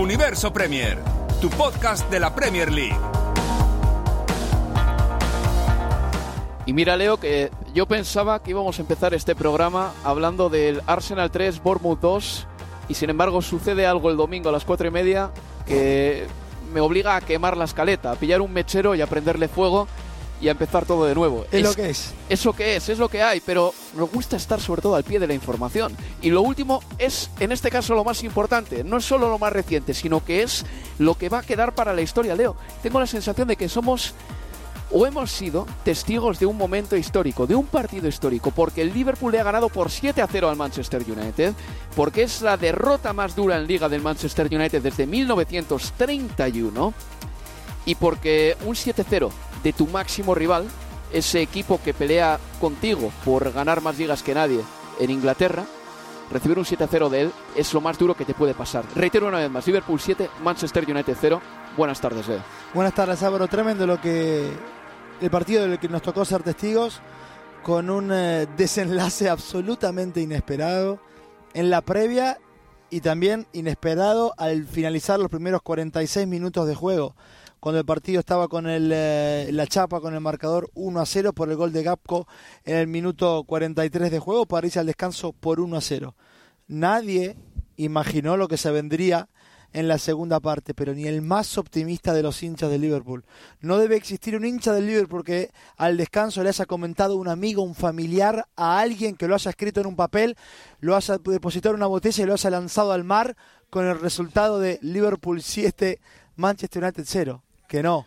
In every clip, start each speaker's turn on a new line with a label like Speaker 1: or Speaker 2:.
Speaker 1: Universo Premier, tu podcast de la Premier League.
Speaker 2: Y mira, Leo, que yo pensaba que íbamos a empezar este programa hablando del Arsenal 3, Bournemouth 2, y sin embargo sucede algo el domingo a las 4 y media que me obliga a quemar la escaleta, a pillar un mechero y a prenderle fuego y a empezar todo de nuevo.
Speaker 3: Es, lo que es.
Speaker 2: Eso que es, es lo que hay, pero nos gusta estar sobre todo al pie de la información. Y lo último es, en este caso, lo más importante. No es solo lo más reciente, sino que es lo que va a quedar para la historia, Leo. Tengo la sensación de que somos o hemos sido testigos de un momento histórico, de un partido histórico, porque el Liverpool le ha ganado por 7 a 0 al Manchester United, porque es la derrota más dura en liga del Manchester United desde 1931 y porque un 7-0 de tu máximo rival, ese equipo que pelea contigo por ganar más ligas que nadie en Inglaterra, recibir un 7-0 de él es lo más duro que te puede pasar. Reitero una vez más, Liverpool 7, Manchester United 0. Buenas tardes, Leo.
Speaker 3: Buenas tardes, Álvaro. Tremendo lo que el partido del que nos tocó ser testigos con un eh, desenlace absolutamente inesperado en la previa y también inesperado al finalizar los primeros 46 minutos de juego cuando el partido estaba con el, eh, la chapa, con el marcador 1 a 0 por el gol de Gapco en el minuto 43 de juego para irse al descanso por 1 a 0. Nadie imaginó lo que se vendría en la segunda parte, pero ni el más optimista de los hinchas del Liverpool. No debe existir un hincha del Liverpool que al descanso le haya comentado un amigo, un familiar, a alguien que lo haya escrito en un papel, lo haya depositado en una botella y lo haya lanzado al mar con el resultado de Liverpool 7, Manchester United 0 que no.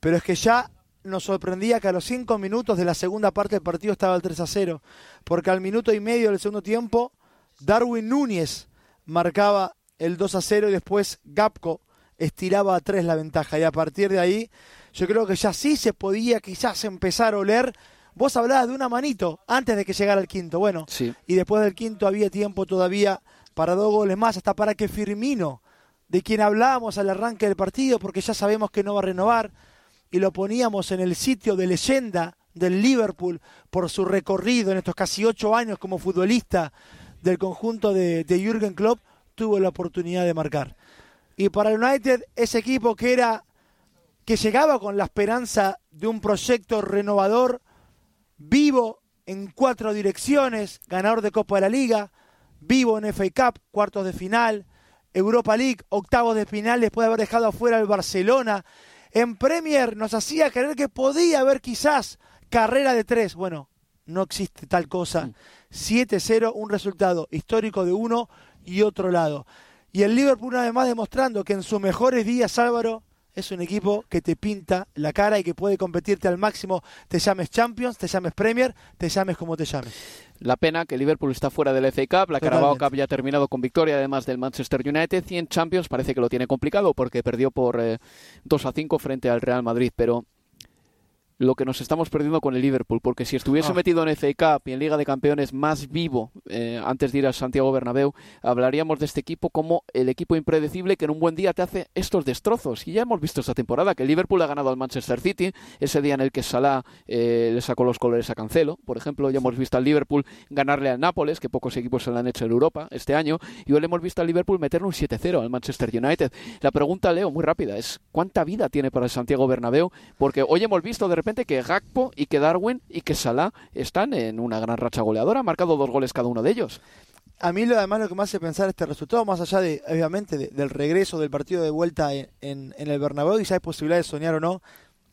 Speaker 3: Pero es que ya nos sorprendía que a los cinco minutos de la segunda parte del partido estaba el 3 a 0, porque al minuto y medio del segundo tiempo, Darwin Núñez marcaba el 2 a 0 y después Gapco estiraba a 3 la ventaja. Y a partir de ahí, yo creo que ya sí se podía quizás empezar a oler. Vos hablabas de una manito antes de que llegara el quinto. Bueno,
Speaker 2: Sí.
Speaker 3: y después del quinto había tiempo todavía para dos goles más, hasta para que Firmino de quien hablábamos al arranque del partido, porque ya sabemos que no va a renovar, y lo poníamos en el sitio de leyenda del Liverpool por su recorrido en estos casi ocho años como futbolista del conjunto de, Jürgen Klopp, tuvo la oportunidad de marcar. Y para el United, ese equipo que era que llegaba con la esperanza de un proyecto renovador, vivo en cuatro direcciones, ganador de Copa de la Liga, vivo en FA Cup, cuartos de final, Europa League, octavos de final después de haber dejado afuera al Barcelona. En Premier nos hacía creer que podía haber quizás carrera de tres. Bueno, no existe tal cosa. 7-0, un resultado histórico de uno y otro lado. Y el Liverpool además demostrando que en sus mejores días, Álvaro, es un equipo que te pinta la cara y que puede competirte al máximo, te llames Champions, te llames Premier, te llames como te llames.
Speaker 2: La pena que Liverpool está fuera del FA Cup, la Carabao. Cup ya ha terminado con victoria además del Manchester United y en Champions parece que lo tiene complicado porque perdió por eh, 2 a 5 frente al Real Madrid, pero lo que nos estamos perdiendo con el Liverpool, porque si estuviese
Speaker 3: Ah.
Speaker 2: metido en FA Cup y en Liga de Campeones más vivo eh, antes de ir a Santiago Bernabéu, hablaríamos de este equipo como el equipo impredecible que en un buen día te hace estos destrozos. Y ya hemos visto esta temporada que el Liverpool ha ganado al Manchester City, ese día en el que Salah eh, le sacó los colores a Cancelo, por ejemplo, ya hemos visto al Liverpool ganarle al Nápoles, que pocos equipos se lo han hecho en Europa este año, y hoy le hemos visto al Liverpool meterle un 7-0 al Manchester United. La pregunta, Leo, muy rápida, es ¿cuánta vida tiene para el Santiago Bernabéu? Porque hoy hemos visto de repente que Gakpo y que Darwin y que Salah están en una gran racha goleadora, han marcado dos goles cada uno de ellos.
Speaker 3: A mí lo además lo que me hace pensar este resultado, más allá de, obviamente, de- del regreso del partido de vuelta en, en- en el Bernabéu y si hay posibilidad de soñar o no,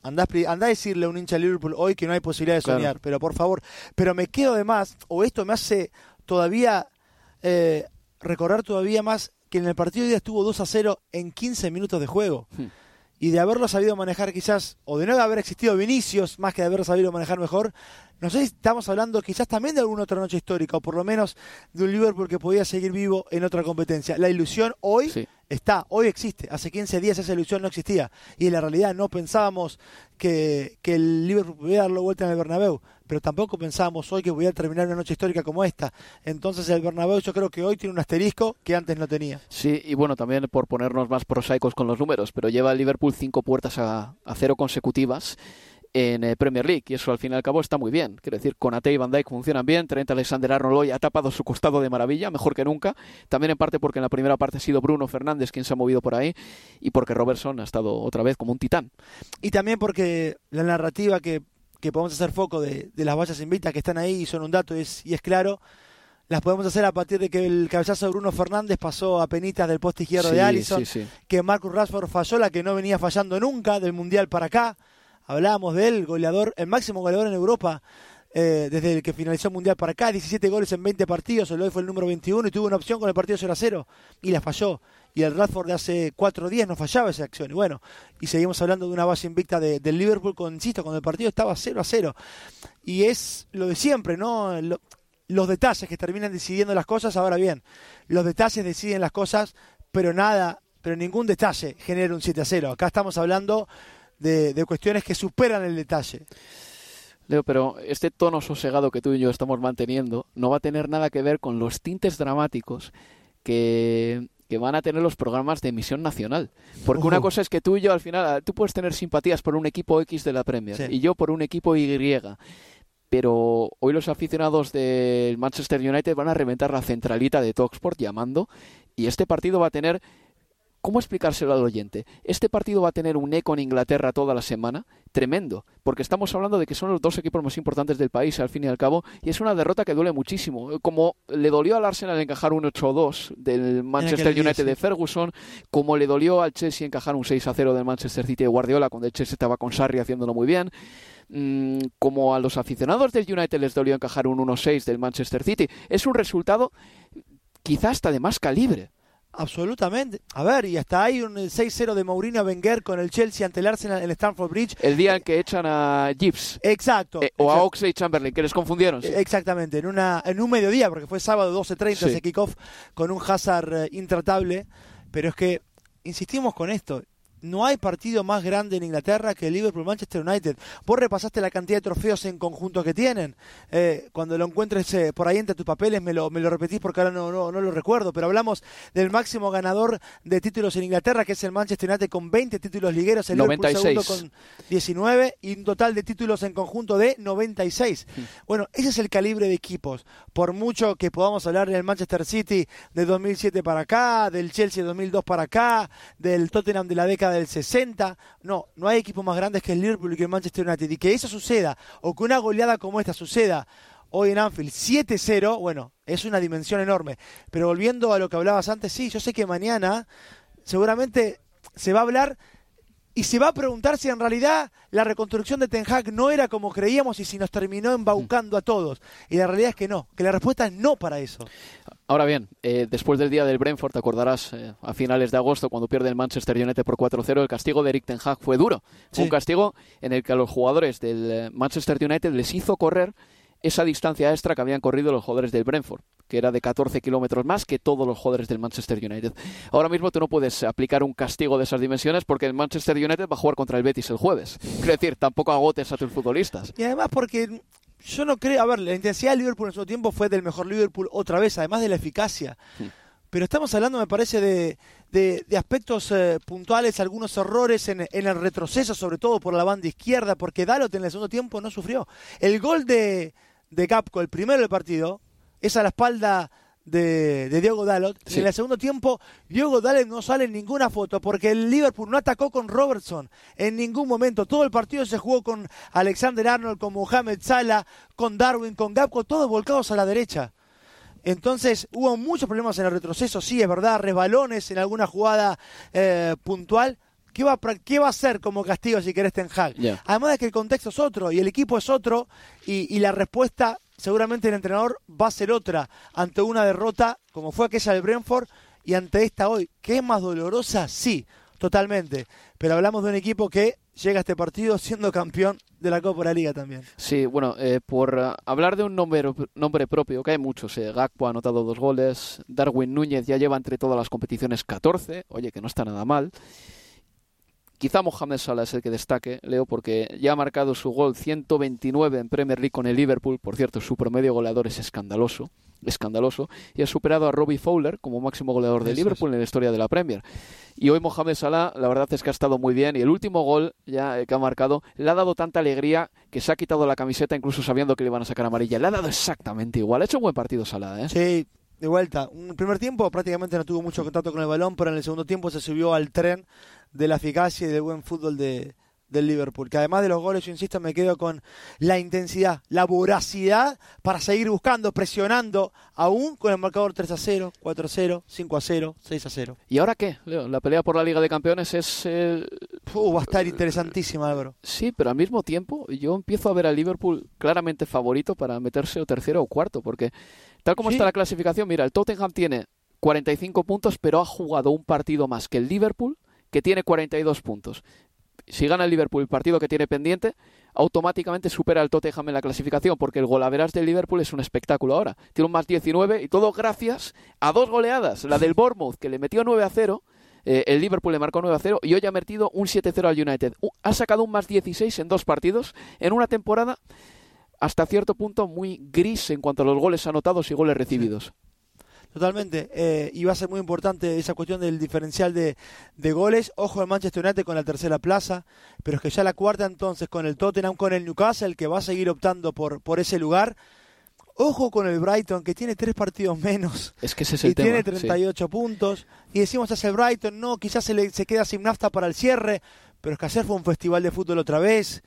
Speaker 3: Andá, a decirle a un hincha de Liverpool hoy que no hay posibilidad de soñar, pero por favor. Pero me quedo de más, o esto me hace todavía eh, recordar todavía más que en el partido de día estuvo 2 a 0 en 15 minutos de juego. Hmm. Y de haberlo sabido manejar quizás, o de no haber existido Vinicius, más que de haberlo sabido manejar mejor, no sé si estamos hablando quizás también de alguna otra noche histórica, o por lo menos de un Liverpool que podía seguir vivo en otra competencia. La ilusión hoy está, hoy existe. Hace 15 días esa ilusión no existía. Y en la realidad no pensábamos que, que el Liverpool pudiera darlo vuelta en el Bernabéu, pero tampoco pensábamos hoy que pudiera terminar una noche histórica como esta. Entonces el Bernabéu yo creo que hoy tiene un asterisco que antes no tenía.
Speaker 2: Sí, y bueno, también por ponernos más prosaicos con los números, pero lleva el Liverpool cinco puertas a, a cero consecutivas en eh, Premier League y eso al fin y al cabo está muy bien. Quiero decir, Conate y Van Dijk funcionan bien, Trent Alexander-Arnold hoy ha tapado su costado de maravilla, mejor que nunca, también en parte porque en la primera parte ha sido Bruno Fernández quien se ha movido por ahí y porque Robertson ha estado otra vez como un titán.
Speaker 3: Y también porque la narrativa que, que podemos hacer foco de, las vallas invitas que están ahí y son un dato y es, y es claro, las podemos hacer a partir de que el cabezazo de Bruno Fernández pasó a penitas del poste izquierdo de Allison, que Marcus Rashford falló la que no venía fallando nunca del Mundial para acá. Hablábamos de él, goleador, el máximo goleador en Europa eh, desde el que finalizó el Mundial para acá, 17 goles en 20 partidos, el hoy fue el número 21 y tuvo una opción con el partido 0 a 0 y la falló. Y el Radford de hace cuatro días no fallaba esa acción. Y bueno, y seguimos hablando de una base invicta de, del Liverpool, con, insisto, cuando el partido estaba 0 a 0. Y es lo de siempre, ¿no? los detalles que terminan decidiendo las cosas, ahora bien, los detalles deciden las cosas, pero nada, pero ningún detalle genera un 7 a 0. Acá estamos hablando de, cuestiones que superan el detalle.
Speaker 2: Leo, pero este tono sosegado que tú y yo estamos manteniendo no va a tener nada que ver con los tintes dramáticos que, van a tener los programas de emisión nacional. Porque una cosa es que tú y yo al final, tú puedes tener simpatías por un equipo X de la Premier y yo por un equipo Y. Pero hoy los aficionados del Manchester United van a reventar la centralita de Talksport llamando y este partido va a tener ¿Cómo explicárselo al oyente? Este partido va a tener un eco en Inglaterra toda la semana, tremendo, porque estamos hablando de que son los dos equipos más importantes del país, al fin y al cabo, y es una derrota que duele muchísimo. Como le dolió al Arsenal encajar un 8-2 del Manchester United de Ferguson, como le dolió al Chelsea encajar un 6-0 del Manchester City de Guardiola, cuando el Chelsea estaba con Sarri haciéndolo muy bien mm, como a los aficionados del United les dolió encajar un 1-6 del Manchester City. Es un resultado quizás hasta de más calibre.
Speaker 3: Absolutamente. A ver, y hasta hay un 6-0 de Mourinho Wenger con el Chelsea ante el Arsenal en el Stamford Bridge.
Speaker 2: El día en que echan a Gibbs.
Speaker 3: Exacto.
Speaker 2: Eh, o a Oxley Chamberlain, que les confundieron.
Speaker 3: Exactamente, en, una, en un mediodía, porque fue sábado 12.30 ese kickoff con un Hazard eh, intratable. Pero es que, insistimos con esto, no hay partido más grande en Inglaterra que el Liverpool-Manchester United. Vos repasaste la cantidad de trofeos en conjunto que tienen. Eh, cuando lo encuentres eh, por ahí entre tus papeles me lo, me lo repetís porque ahora no, no, no, lo recuerdo. Pero hablamos del máximo ganador de títulos en Inglaterra, que es el Manchester United con 20 títulos ligueros. El 96. Liverpool segundo con 19 y un total de títulos en conjunto de 96. Bueno, ese es el calibre de equipos. Por mucho que podamos hablar del Manchester City de 2007 para acá, del Chelsea de 2002 para acá, del Tottenham de la década del 60. No, no hay equipos más grandes que el Liverpool y que el Manchester United. Y que eso suceda, o que una goleada como esta suceda hoy en Anfield 7-0, bueno, es una dimensión enorme. Pero volviendo a lo que hablabas antes, sí, yo sé que mañana seguramente se va a hablar y se va a preguntar si en realidad la reconstrucción de Ten Hag no era como creíamos y si nos terminó embaucando a todos. Y la realidad es que no, que la respuesta es no para eso.
Speaker 2: Ahora bien, eh, después del día del Brentford, te acordarás, eh, a finales de agosto, cuando pierde el Manchester United por 4-0, el castigo de Eric Ten Hag fue duro. un castigo en el que a los jugadores del eh, Manchester United les hizo correr esa distancia extra que habían corrido los jugadores del Brentford, que era de 14 kilómetros más que todos los jugadores del Manchester United. Ahora mismo tú no puedes aplicar un castigo de esas dimensiones porque el Manchester United va a jugar contra el Betis el jueves. Es decir, tampoco agotes a tus futbolistas.
Speaker 3: Y además porque yo no creo, a ver, la intensidad del Liverpool en su tiempo fue del mejor Liverpool otra vez, además de la eficacia. Pero estamos hablando, me parece, de, de, aspectos eh, puntuales, algunos errores en, en, el retroceso, sobre todo por la banda izquierda, porque Dalot en el segundo tiempo no sufrió. El gol de, de Capco, el primero del partido, es a la espalda de, de Diego Dalot. En el segundo tiempo, Diego Dalot no sale en ninguna foto porque el Liverpool no atacó con Robertson en ningún momento. Todo el partido se jugó con Alexander Arnold, con Mohamed Salah, con Darwin, con Gapco, todos volcados a la derecha. Entonces hubo muchos problemas en el retroceso, sí, es verdad, resbalones en alguna jugada eh, puntual, ¿Qué va, a qué va a hacer como castigo si querés Ten Hag? Además de que el contexto es otro y el equipo es otro y, y la respuesta seguramente el entrenador va a ser otra ante una derrota como fue aquella del Brentford y ante esta hoy. ¿Qué es más dolorosa? Sí, totalmente. Pero hablamos de un equipo que llega a este partido siendo campeón de la Copa de la Liga también.
Speaker 2: Sí, bueno, eh, por eh, hablar de un nombre, nombre propio, que hay muchos, eh, Gakpo ha anotado dos goles, Darwin Núñez ya lleva entre todas las competiciones 14, oye, que no está nada mal. Quizá Mohamed Salah es el que destaque, Leo, porque ya ha marcado su gol 129 en Premier League con el Liverpool. Por cierto, su promedio goleador es escandaloso, escandaloso, y ha superado a Robbie Fowler como máximo goleador de
Speaker 3: Eso
Speaker 2: Liverpool en la historia de la Premier. Y hoy Mohamed Salah, la verdad es que ha estado muy bien. Y el último gol ya eh, que ha marcado le ha dado tanta alegría que se ha quitado la camiseta, incluso sabiendo que le iban a sacar amarilla. Le ha dado exactamente igual. Ha hecho un buen partido Salah, ¿eh?
Speaker 3: Sí, de vuelta. Un primer tiempo prácticamente no tuvo mucho contacto con el balón, pero en el segundo tiempo se subió al tren de la eficacia y del buen fútbol de, del Liverpool. Que además de los goles, yo insisto, me quedo con la intensidad, la voracidad para seguir buscando, presionando, aún con el marcador 3 a 0, 4 a 0, 5 a 0, 6 a 0.
Speaker 2: ¿Y ahora qué, Leo? La pelea por la Liga de Campeones es el...
Speaker 3: Uh, va a estar interesantísima, Álvaro.
Speaker 2: Sí, pero al mismo tiempo yo empiezo a ver al Liverpool claramente favorito para meterse o tercero o cuarto, porque tal como
Speaker 3: Sí.
Speaker 2: está la clasificación, mira, el Tottenham tiene 45 puntos, pero ha jugado un partido más que el Liverpool, que tiene 42 puntos. Si gana el Liverpool el partido que tiene pendiente, automáticamente supera al Tottenham en la clasificación, porque el golaveras del Liverpool es un espectáculo ahora. Tiene un más 19 y todo gracias a dos goleadas. La del Bournemouth, que le metió 9 a 0, eh, el Liverpool le marcó 9 a 0 y hoy ha metido un 7-0 al United. Ha sacado un más 16 en dos partidos en una temporada hasta cierto punto muy gris en cuanto a los goles anotados y goles recibidos.
Speaker 3: Totalmente. eh, y va a ser muy importante esa cuestión del diferencial de, de goles. Ojo al Manchester United con la tercera plaza, pero es que ya la cuarta entonces con el Tottenham, con el Newcastle, que va a seguir optando por, por ese lugar. Ojo con el Brighton, que tiene tres partidos menos
Speaker 2: Es que ese es el
Speaker 3: y
Speaker 2: tema.
Speaker 3: tiene
Speaker 2: sí.
Speaker 3: 38 puntos. Y decimos, es el Brighton, no, quizás se, le, se queda sin nafta para el cierre, pero es que ayer fue un festival de fútbol otra vez.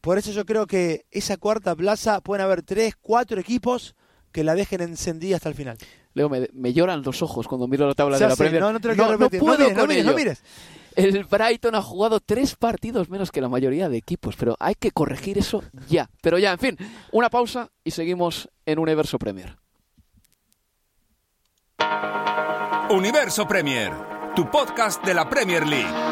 Speaker 3: Por eso yo creo que esa cuarta plaza pueden haber tres, cuatro equipos que la dejen encendida hasta el final.
Speaker 2: Leo, me, me lloran los ojos cuando miro la tabla
Speaker 3: Ya
Speaker 2: de la
Speaker 3: sé,
Speaker 2: Premier.
Speaker 3: no, no te lo quiero repetir. No
Speaker 2: puedo
Speaker 3: mires, no
Speaker 2: con
Speaker 3: mires, no
Speaker 2: ello.
Speaker 3: mires.
Speaker 2: El Brighton ha jugado tres partidos menos que la mayoría de equipos, pero hay que corregir eso ya. Pero ya, en fin, una pausa y seguimos en Universo Premier.
Speaker 1: Universo Premier, tu podcast de la Premier League.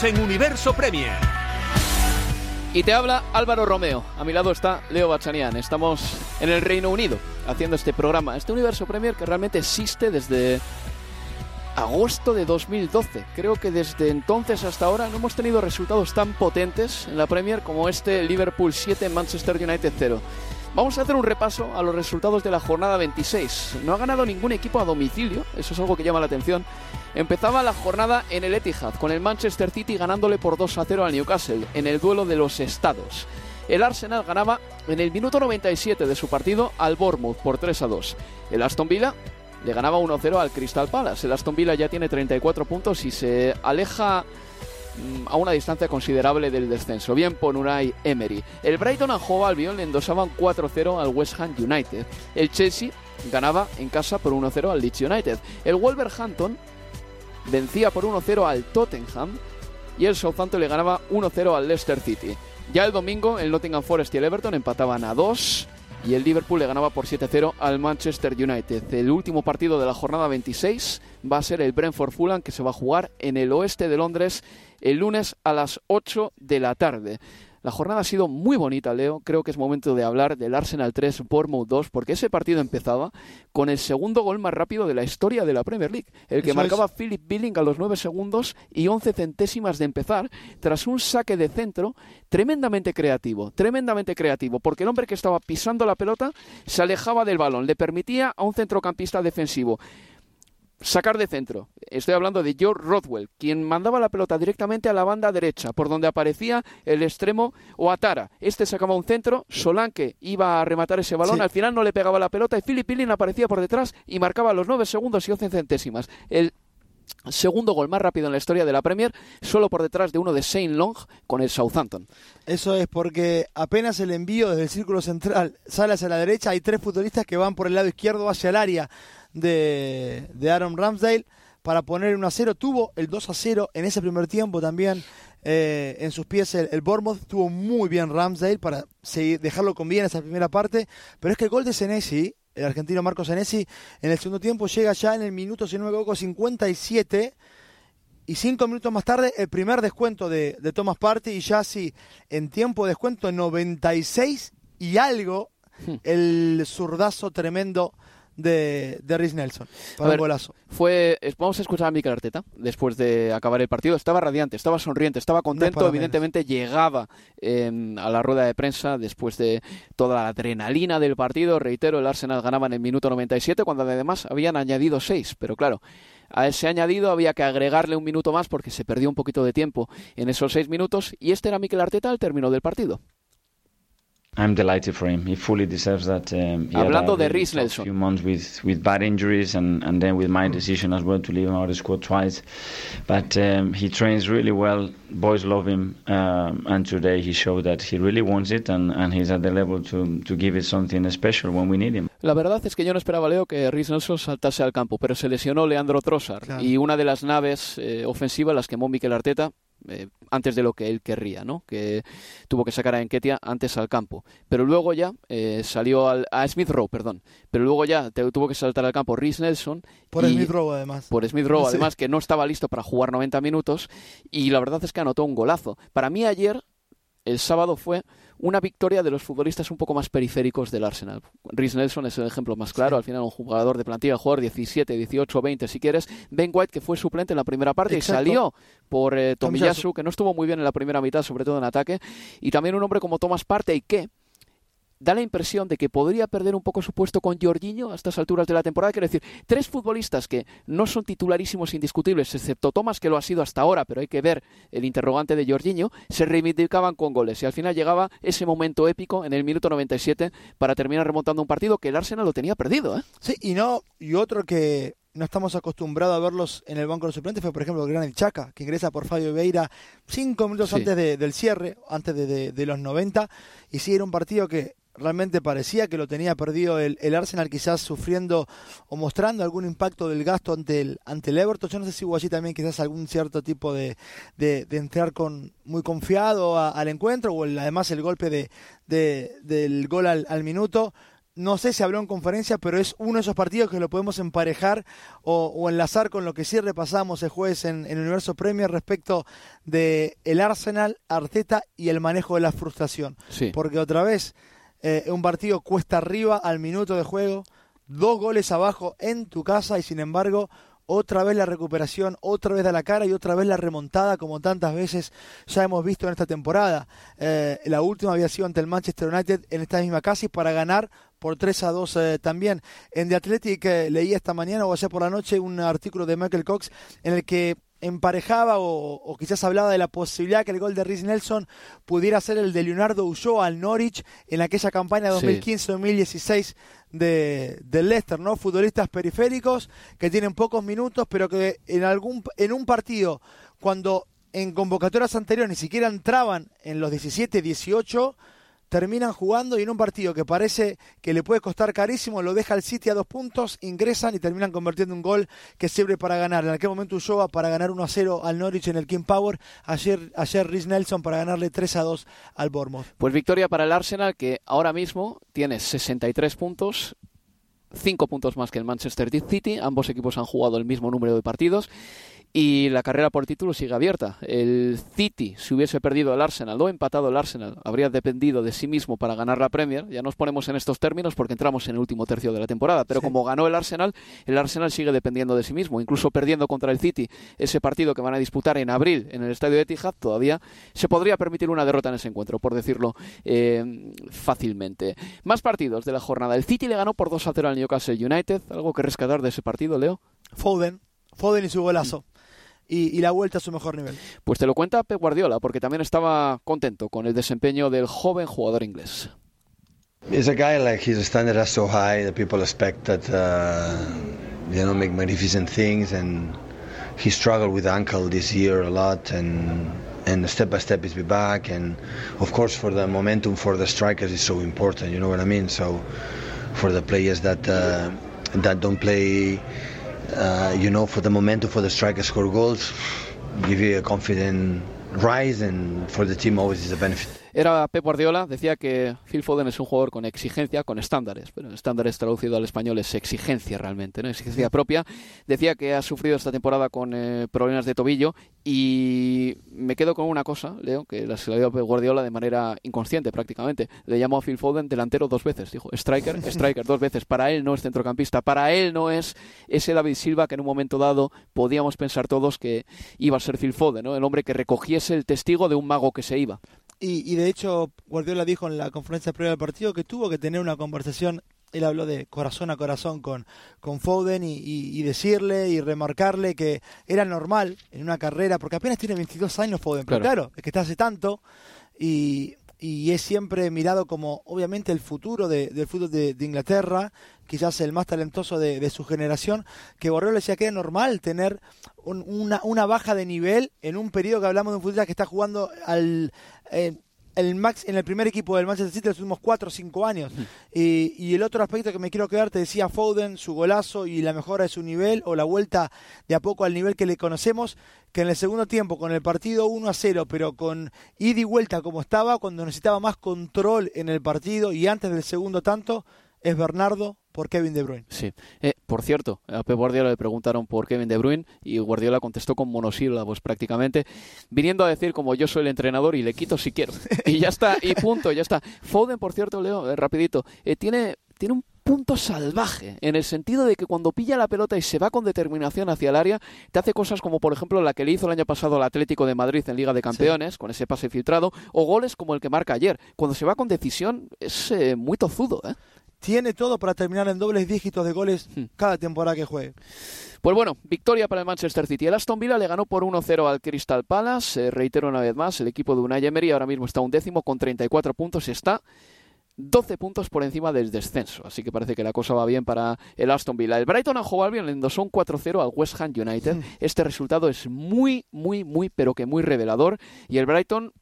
Speaker 1: En Universo Premier.
Speaker 2: Y te habla Álvaro Romeo. A mi lado está Leo Bachanian. Estamos en el Reino Unido haciendo este programa, este universo Premier que realmente existe desde agosto de 2012. Creo que desde entonces hasta ahora no hemos tenido resultados tan potentes en la Premier como este Liverpool 7, Manchester United 0. Vamos a hacer un repaso a los resultados de la jornada 26. No ha ganado ningún equipo a domicilio, eso es algo que llama la atención. Empezaba la jornada en el Etihad, con el Manchester City ganándole por 2 a 0 al Newcastle, en el duelo de los estados. El Arsenal ganaba en el minuto 97 de su partido al Bournemouth por 3 a 2. El Aston Villa le ganaba 1-0 al Crystal Palace. El Aston Villa ya tiene 34 puntos y se aleja a una distancia considerable del descenso. Bien por Unai Emery. El Brighton a Hove Albion le endosaban 4-0 al West Ham United. El Chelsea ganaba en casa por 1-0 al Leeds United. El Wolverhampton vencía por 1-0 al Tottenham y el Southampton le ganaba 1-0 al Leicester City. Ya el domingo el Nottingham Forest y el Everton empataban a 2 y el Liverpool le ganaba por 7-0 al Manchester United. El último partido de la jornada 26 va a ser el Brentford Fulham que se va a jugar en el oeste de Londres el lunes a las 8 de la tarde. La jornada ha sido muy bonita, Leo. Creo que es momento de hablar del Arsenal 3, Bournemouth 2, porque ese partido empezaba con el segundo gol más rápido de la historia de la Premier League, el que
Speaker 3: Eso
Speaker 2: marcaba
Speaker 3: es.
Speaker 2: Philip Billing a los 9 segundos y 11 centésimas de empezar, tras un saque de centro tremendamente creativo, tremendamente creativo, porque el hombre que estaba pisando la pelota se alejaba del balón, le permitía a un centrocampista defensivo sacar de centro. Estoy hablando de George Rothwell, quien mandaba la pelota directamente a la banda derecha, por donde aparecía el extremo Oatara. Este sacaba un centro, Solanke iba a rematar ese balón,
Speaker 3: Sí.
Speaker 2: al final no le pegaba la pelota y Philip Billing aparecía por detrás y marcaba los 9 segundos y 11 centésimas. El segundo gol más rápido en la historia de la Premier, solo por detrás de uno de Shane Long con el Southampton.
Speaker 3: Eso es porque apenas el envío desde el círculo central sale hacia la derecha, hay tres futbolistas que van por el lado izquierdo hacia el área de, de Aaron Ramsdale para poner 1 a 0. Tuvo el 2 a 0 en ese primer tiempo también eh, en sus pies el, el Bournemouth. Tuvo muy bien Ramsdale para seguir, dejarlo con bien esa primera parte. Pero es que el gol de Senesi, el argentino Marco Senesi, en el segundo tiempo llega ya en el minuto, si no me equivoco, 57. Y cinco minutos más tarde, el primer descuento de, de Thomas Party. Y ya sí, en tiempo de descuento, 96 y algo,
Speaker 2: Hmm.
Speaker 3: el zurdazo tremendo de, de Rhys Nelson.
Speaker 2: A
Speaker 3: Para
Speaker 2: ver,
Speaker 3: un golazo.
Speaker 2: Fue, es- vamos a escuchar a Mikel Arteta después de acabar el partido. Estaba radiante, estaba sonriente, estaba contento. Evidentemente llegaba eh, a la rueda de prensa después de toda la adrenalina del partido. Reitero, el Arsenal ganaba en el minuto 97 cuando además habían añadido 6. Pero claro, a ese añadido había que agregarle un minuto más porque se perdió un poquito de tiempo en esos 6 minutos. Y este era Mikel Arteta al término del partido.
Speaker 4: I'm delighted for him. He fully deserves that. Um, he had
Speaker 2: Hablando
Speaker 4: a
Speaker 2: de
Speaker 4: tough
Speaker 2: Nelson.
Speaker 4: few months with, with bad injuries and, and then with my decision as well to leave him out of the squad twice. But um, he trains really well. Boys love him. Um, and today he showed that he really wants it and, and he's at the level to, to give it something special when we need him.
Speaker 2: La verdad es que yo no esperaba, Leo, que Rhys Nelson saltase al campo, pero se lesionó Leandro Trossard
Speaker 3: Claro.
Speaker 2: y una de las naves eh, ofensivas las quemó Mikel Arteta eh, antes de lo que él querría, ¿no? Que tuvo que sacar a Enketia antes al campo. Pero luego ya eh, salió al, a Smith Rowe, perdón. Pero luego ya te- tuvo que saltar al campo Rhys Nelson
Speaker 3: Por
Speaker 2: y-
Speaker 3: Smith Rowe, además.
Speaker 2: por Smith Rowe,
Speaker 3: Sí.
Speaker 2: además que no estaba listo para jugar 90 minutos y la verdad es que anotó un golazo. Para mí ayer, el sábado, fue una victoria de los futbolistas un poco más periféricos del Arsenal. Rhys Nelson es el ejemplo más claro, al final un jugador de plantilla, jugador 17, 18, 20 si quieres. Ben White que fue suplente en la primera parte
Speaker 3: Exacto.
Speaker 2: y salió por eh.
Speaker 3: Tomiyasu,
Speaker 2: que no estuvo muy bien en la primera mitad, sobre todo en ataque. Y también un hombre como Thomas Partey que da la impresión de que podría perder un poco su puesto con Jorginho a estas alturas de la temporada. Quiero decir, tres futbolistas que no son titularísimos indiscutibles, excepto Thomas, que lo ha sido hasta ahora, pero hay que ver el interrogante de Jorginho, se reivindicaban con goles. Y al final llegaba ese momento épico en el minuto 97 para terminar remontando un partido que el Arsenal lo tenía perdido. ¿eh?
Speaker 3: Sí, y no, y otro que no estamos acostumbrados a verlos en el banco de los suplentes fue, por ejemplo, el gran El Chaca, que ingresa por Fabio Veira cinco minutos
Speaker 2: Sí.
Speaker 3: antes de- del cierre, antes de, de- de los 90, y sí era un partido que realmente parecía que lo tenía perdido el, el Arsenal, quizás sufriendo o mostrando algún impacto del gasto ante el, ante el Everton. Yo no sé si hubo allí también quizás algún cierto tipo de, de, de entrar con muy confiado a- al encuentro, o el- además el golpe de, de- del gol al, al minuto. No sé si habló en conferencia, pero es uno de esos partidos que lo podemos emparejar o, o enlazar con lo que sí repasamos el jueves en, en el Universo Premier respecto de el Arsenal, Arteta y el manejo de la frustración.
Speaker 2: Sí.
Speaker 3: Porque otra vez, eh, un partido cuesta arriba al minuto de juego, dos goles abajo en tu casa y sin embargo otra vez la recuperación, otra vez da la cara y otra vez la remontada como tantas veces ya hemos visto en esta temporada. Eh, la última había sido ante el Manchester United en esta misma casa para ganar por 3 a 2 eh, también. En The Athletic leí esta mañana o ayer por la noche un artículo de Michael Cox en el que emparejaba o, quizás hablaba de la posibilidad que el gol de Rhys Nelson pudiera ser el de Leonardo Ulloa al Norwich en aquella campaña 2015-2016 de, de Leicester, ¿no? Futbolistas periféricos que tienen pocos minutos, pero que en algún en un partido cuando en convocatorias anteriores ni siquiera entraban en los 17, 18 terminan jugando y en un partido que parece que le puede costar carísimo, lo deja el City a dos puntos, ingresan y terminan convirtiendo un gol que sirve para ganar. En aquel momento Ulloa para ganar 1 a 0 al Norwich en el King Power, ayer, ayer Rhys Nelson para ganarle 3 a 2 al Bournemouth.
Speaker 2: Pues victoria para el Arsenal que ahora mismo tiene 63 puntos, 5 puntos más que el Manchester City, ambos equipos han jugado el mismo número de partidos y la carrera por título sigue abierta. El City, si hubiese perdido el Arsenal o empatado el Arsenal, habría dependido de sí mismo para ganar la Premier. Ya nos ponemos en estos términos porque entramos en el último tercio de la temporada. Pero como ganó el Arsenal, el Arsenal sigue dependiendo de sí mismo. Incluso perdiendo contra el City ese partido que van a disputar en abril en el estadio de Etihad, todavía se podría permitir una derrota en ese encuentro, por decirlo eh, fácilmente. Más partidos de la jornada. El City le ganó por 2 a 0 al Newcastle United. ¿Algo que rescatar de ese partido, Leo?
Speaker 3: Foden. Foden y su golazo y, y, la vuelta a su mejor nivel.
Speaker 2: Pues te lo cuenta Pep Guardiola, porque también estaba contento con el desempeño del joven jugador inglés.
Speaker 5: He's a guy like his standard is so high that people expect that uh, you know make magnificent things, and he struggled with ankle this year a lot, and and step by step he's be back, and of course for the momentum for the strikers is so important. You know what I mean? So for the players that uh, that don't play uh, you know, for the momentum for the striker score goals, give you a confident rise, and for the team always is a benefit.
Speaker 2: Era Pep Guardiola, decía que Phil Foden es un jugador con exigencia, con estándares, pero estándares traducido al español es exigencia realmente, ¿no? exigencia propia. Decía que ha sufrido esta temporada con eh, problemas de tobillo y me quedo con una cosa, Leo, que la se la dio Pep Guardiola de manera inconsciente prácticamente. Le llamó a Phil Foden delantero dos veces, dijo striker, striker dos veces. Para él no es centrocampista, para él no es ese David Silva que en un momento dado podíamos pensar todos que iba a ser Phil Foden, ¿no? el hombre que recogiese el testigo de un mago que se iba.
Speaker 3: Y, de hecho, Guardiola dijo en la conferencia previa del partido que tuvo que tener una conversación. Él habló de corazón a corazón con, con Foden y, decirle y remarcarle que era normal en una carrera, porque apenas tiene 22 años Foden, pero claro, es que está hace tanto y, es siempre mirado como obviamente el futuro del fútbol de, Inglaterra, quizás el más talentoso de, su generación, que Guardiola decía que era normal tener una, una baja de nivel en un periodo que hablamos de un futbolista que está jugando al eh, el Max en el primer equipo del Manchester City los últimos 4 o 5 años. Y, el otro aspecto que me quiero quedar, te decía Foden, su golazo y la mejora de su nivel, o la vuelta de a poco al nivel que le conocemos, que en el segundo tiempo, con el partido 1 a 0, pero con ida y vuelta como estaba, cuando necesitaba más control en el partido y antes del segundo tanto, es Bernardo por Kevin De Bruyne.
Speaker 2: Sí. Eh, por cierto, a Pep Guardiola le preguntaron por Kevin De Bruyne y Guardiola contestó con monosílabos prácticamente, viniendo a decir como yo soy el entrenador y le quito si quiero. Y ya está, y punto, ya está. Foden, por cierto, Leo, eh, rapidito, eh, tiene, tiene un punto salvaje, en el sentido de que cuando pilla la pelota y se va con determinación hacia el área, te hace cosas como por ejemplo la que le hizo el año pasado al Atlético de Madrid en Liga de Campeones, con ese pase filtrado, o goles como el que marca ayer. Cuando se va con decisión es muy tozudo, ¿eh?
Speaker 3: Tiene todo para terminar en dobles dígitos de goles hmm. cada temporada que juegue.
Speaker 2: Pues bueno, victoria para el Manchester City. El Aston Villa le ganó por 1-0 al Crystal Palace. reitero una vez más, el equipo de Unai Emery ahora mismo está un décimo con 34 puntos. Está 12 puntos por encima del descenso. Así que parece que la cosa va bien para el Aston Villa. El Brighton a jugar bien, le endosó un 4-0 al West Ham United. Hmm. Este resultado es muy, muy, muy, pero que muy revelador. Y el Brighton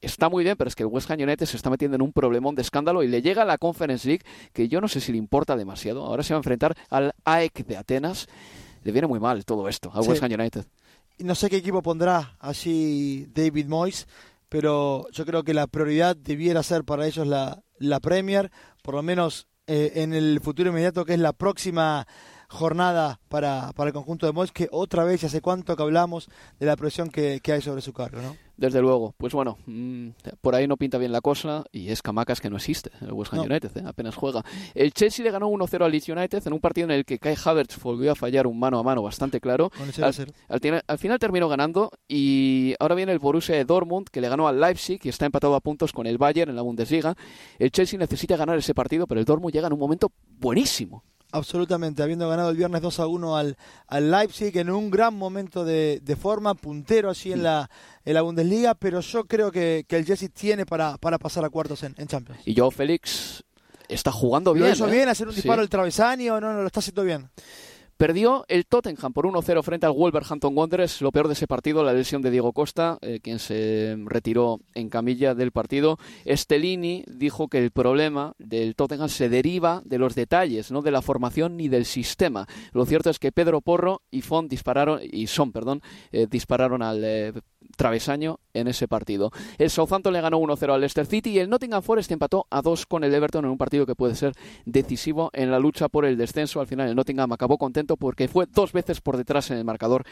Speaker 2: está muy bien, pero es que el West Ham United se está metiendo en un problemón de escándalo y le llega a la Conference League, que yo no sé si le importa demasiado. Ahora se va a enfrentar al AEK de Atenas. Le viene muy mal todo esto al West Ham United.
Speaker 3: No sé qué equipo pondrá allí David Moyes, pero yo creo que la prioridad debiera ser para ellos la, la Premier, por lo menos eh, en el futuro inmediato, que es la próxima jornada para, para el conjunto de Mois, que otra vez, hace cuánto que hablamos de la presión que, que hay sobre su cargo, ¿no?
Speaker 2: Desde luego, pues bueno, mm, por ahí no pinta bien la cosa y es Camacas que no existe, el West Ham
Speaker 3: No.
Speaker 2: United, ¿eh? apenas juega. El Chelsea le ganó 1-0 al Leeds United en un partido en el que Kai Havertz volvió a fallar un mano a mano bastante claro.
Speaker 3: Con el 0 a
Speaker 2: Al,
Speaker 3: 0.
Speaker 2: al al final terminó ganando y ahora viene el Borussia de Dortmund que le ganó al Leipzig y está empatado a puntos con el Bayern en la Bundesliga. El Chelsea necesita ganar ese partido, pero el Dortmund llega en un momento buenísimo.
Speaker 3: Absolutamente, habiendo ganado el viernes 2 a 1 al, al Leipzig en un gran momento de, de forma, puntero así en la, en la Bundesliga, pero yo creo que, que el Jesse tiene para, para pasar a cuartos en, en Champions.
Speaker 2: Y Joao Félix está jugando bien.
Speaker 3: Lo hizo
Speaker 2: ¿eh?
Speaker 3: bien, hacer un
Speaker 2: Sí.
Speaker 3: disparo al travesaño, no, no, lo está haciendo bien.
Speaker 2: Perdió el Tottenham por 1-0 frente al Wolverhampton Wanderers. Lo peor de ese partido, la lesión de Diego Costa, eh, quien se retiró en camilla del partido. Estelini dijo que el problema del Tottenham se deriva de los detalles, no de la formación ni del sistema. Lo cierto es que Pedro Porro y Font dispararon y Son, perdón, eh, dispararon al eh, travesaño en ese partido. El Southampton le ganó 1-0 al Leicester City y el Nottingham Forest empató a 2 con el Everton en un partido que puede ser decisivo en la lucha por el descenso. Al final el Nottingham acabó contento porque fue dos veces por detrás en el marcador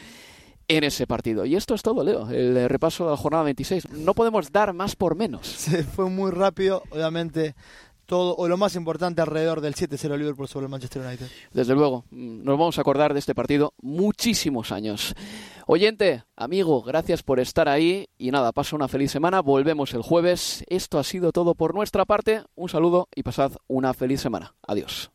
Speaker 2: en ese partido. Y esto es todo, Leo, el eh, repaso de la jornada 26. No podemos dar más por menos.
Speaker 3: Se fue muy rápido, obviamente, todo, o lo más importante alrededor del 7-0 Liverpool sobre el Manchester United.
Speaker 2: Desde luego, nos vamos a acordar de este partido muchísimos años. Oyente, amigo, gracias por estar ahí y nada, pasa una feliz semana, volvemos el jueves. Esto ha sido todo por nuestra parte. Un saludo y pasad una feliz semana. Adiós.